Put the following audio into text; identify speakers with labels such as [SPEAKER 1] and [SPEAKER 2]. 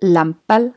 [SPEAKER 1] Lampal